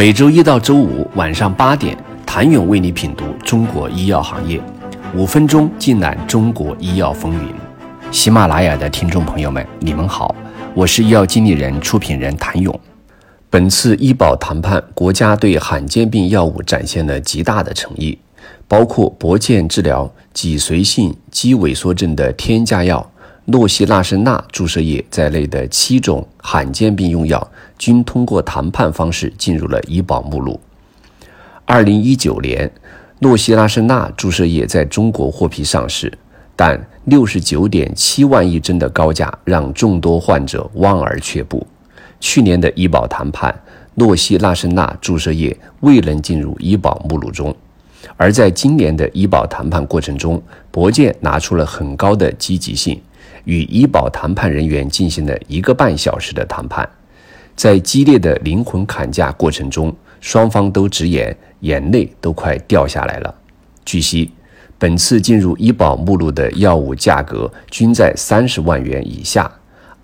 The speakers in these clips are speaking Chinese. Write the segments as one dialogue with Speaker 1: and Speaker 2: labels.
Speaker 1: 每周一到周五晚上八点，谭勇为你品读中国医药行业，五分钟尽览中国医药风云。喜马拉雅的听众朋友们，你们好，我是医药经理人、出品人谭勇。本次医保谈判，国家对罕见病药物展现了极大的诚意，包括博健治疗脊髓性肌萎缩症的天价药。诺西那生钠注射液在内的七种罕见病用药均通过谈判方式进入了医保目录。二零一九年，诺西那生钠注射液在中国获批上市，但六十九点七万一针的高价让众多患者望而却步。去年的医保谈判，诺西那生钠注射液未能进入医保目录中，而在今年的医保谈判过程中，博健拿出了很高的积极性。与医保谈判人员进行了一个半小时的谈判，在激烈的灵魂砍价过程中，双方都直言眼泪都快掉下来了。据悉，本次进入医保目录的药物价格均在三十万元以下，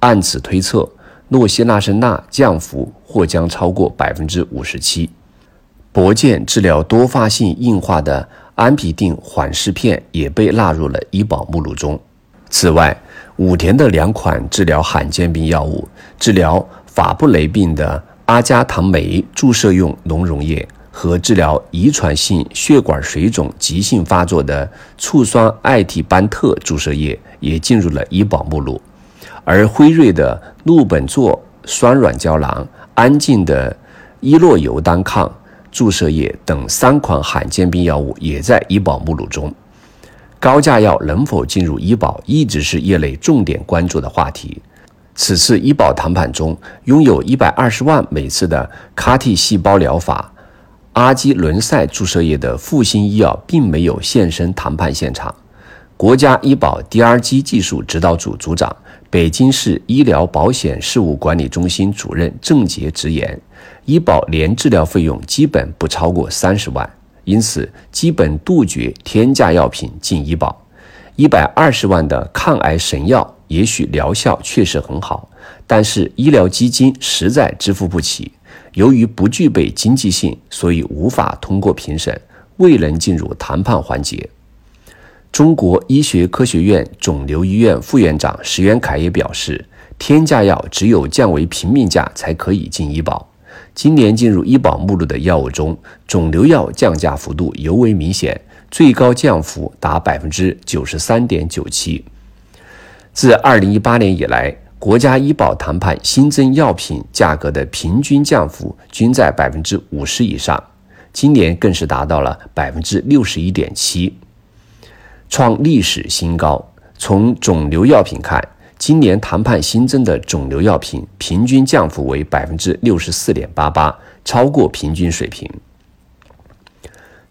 Speaker 1: 按此推测，诺西那生钠降幅或将超过百分之五十七。博健治疗多发性硬化的安匹定缓释片也被纳入了医保目录中。此外，武田的两款治疗罕见病药物，治疗法布雷病的阿加糖酶注射用脓溶液和治疗遗传性血管水肿急性发作的醋酸艾替班特注射液也进入了医保目录，而辉瑞的氯苯唑酸软胶囊、安进的伊洛尤单抗注射液等三款罕见病药物也在医保目录中。高价药能否进入医保，一直是业内重点关注的话题。此次医保谈判中，拥有一百二十万每次的 CAR-T 细胞疗法阿基伦赛注射液的复星医药并没有现身谈判现场。国家医保 DRG 技术指导组组长、北京市医疗保险事务管理中心主任郑杰直言，医保年治疗费用基本不超过三十万。因此，基本杜绝天价药品进医保。一百二十万的抗癌神药，也许疗效确实很好，但是医疗基金实在支付不起。由于不具备经济性，所以无法通过评审，未能进入谈判环节。中国医学科学院肿瘤医院副院长石元凯也表示，天价药只有降为平民价才可以进医保。今年进入医保目录的药物中，肿瘤药降价幅度尤为明显，最高降幅达百分之九十三点九七。自二零一八年以来，国家医保谈判新增药品价格的平均降幅均在百分之五十以上，今年更是达到了百分之六十一点七，创历史新高。从肿瘤药品看，今年谈判新增的肿瘤药品平均降幅为百分之六十四点八八，超过平均水平。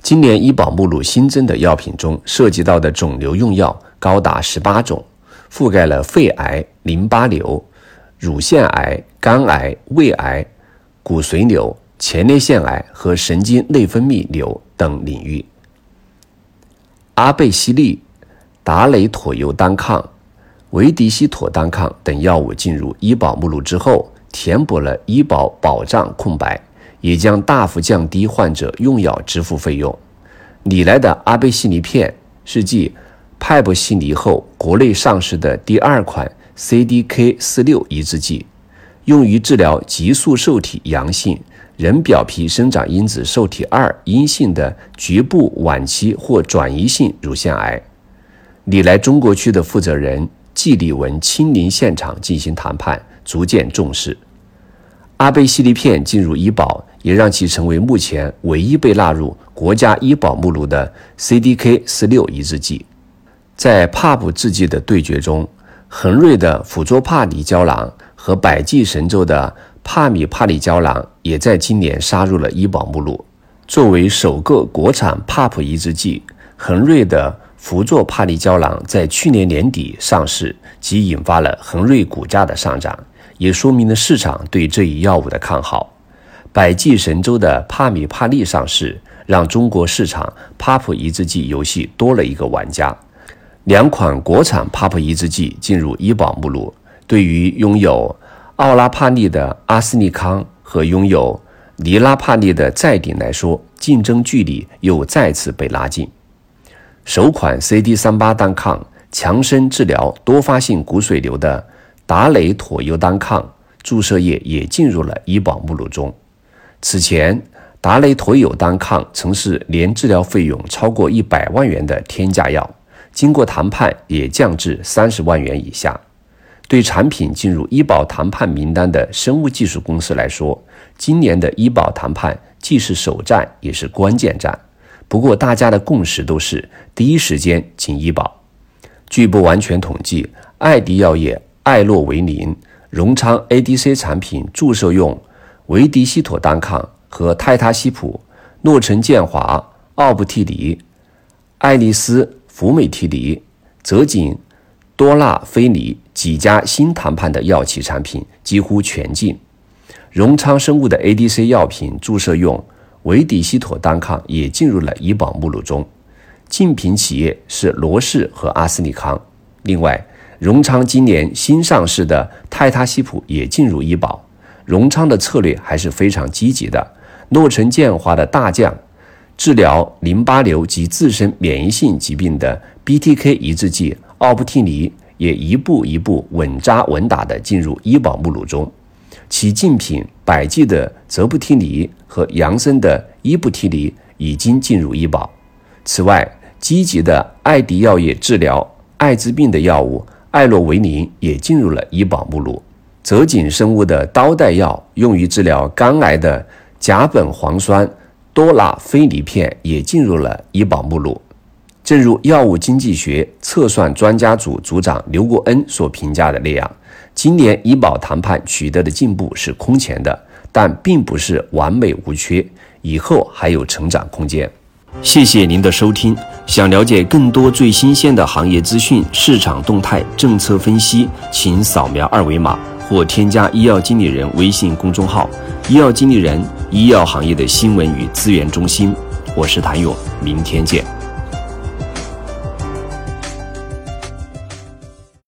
Speaker 1: 今年医保目录新增的药品中，涉及到的肿瘤用药高达十八种，覆盖了肺癌、淋巴瘤、乳腺癌、肝癌、胃癌、骨髓瘤、前列腺癌和神经内分泌瘤等领域。阿贝西利、达雷妥尤单抗。维迪西妥单抗等药物进入医保目录之后，填补了医保保障空白，也将大幅降低患者用药支付费用。拟来的阿贝西尼片是继派布西尼后国内上市的第二款 CDK 四六抑制剂，用于治疗激素受体阳性、人表皮生长因子受体二阴性的局部晚期或转移性乳腺癌。拟来中国区的负责人。季立文亲临现场进行谈判，逐渐重视阿贝西利片进入医保，也让其成为目前唯一被纳入国家医保目录的 CDK 四六抑制剂。在帕布制剂的对决中，恒瑞的辅佐帕里胶囊和百济神州的帕米帕里胶囊也在今年杀入了医保目录。作为首个国产帕普抑制剂，恒瑞的。福唑帕利胶囊在去年年底上市，即引发了恒瑞股价的上涨，也说明了市场对这一药物的看好。百济神州的帕米帕利上市，让中国市场 PAP 抑制剂游戏多了一个玩家。两款国产 PAP 抑制剂进入医保目录，对于拥有奥拉帕利的阿斯利康和拥有尼拉帕利的再顶来说，竞争距离又再次被拉近。首款 CD 三八单抗强生治疗多发性骨髓瘤的达雷妥优单抗注射液也进入了医保目录中。此前，达雷妥尤单抗曾是年治疗费用超过一百万元的天价药，经过谈判也降至三十万元以下。对产品进入医保谈判名单的生物技术公司来说，今年的医保谈判既是首战，也是关键战。不过，大家的共识都是第一时间进医保。据不完全统计，艾迪药业、艾洛维林、荣昌 ADC 产品注射用维迪西妥单抗和泰他西普、诺臣健华、奥布替尼、爱丽丝福美替尼、泽锦多纳菲尼几家新谈判的药企产品几乎全进。荣昌生物的 ADC 药品注射用。维迪西妥单抗也进入了医保目录中，竞品企业是罗氏和阿斯利康。另外，荣昌今年新上市的泰他西普也进入医保。荣昌的策略还是非常积极的。诺臣健华的大将，治疗淋巴瘤及自身免疫性疾病的 BTK 抑制剂奥布替尼也一步一步稳扎稳打地进入医保目录中。其竞品百济的泽布替尼和杨森的伊布替尼已经进入医保。此外，积极的艾迪药业治疗艾滋病的药物艾洛维林也进入了医保目录。泽锦生物的刀带药用于治疗肝癌的甲苯磺酸多拉非尼片也进入了医保目录。正如药物经济学测算专家组组长刘国恩所评价的那样。今年医保谈判取得的进步是空前的，但并不是完美无缺，以后还有成长空间。谢谢您的收听。想了解更多最新鲜的行业资讯、市场动态、政策分析，请扫描二维码或添加医药经理人微信公众号“医药经理人”——医药行业的新闻与资源中心。我是谭勇，明天见。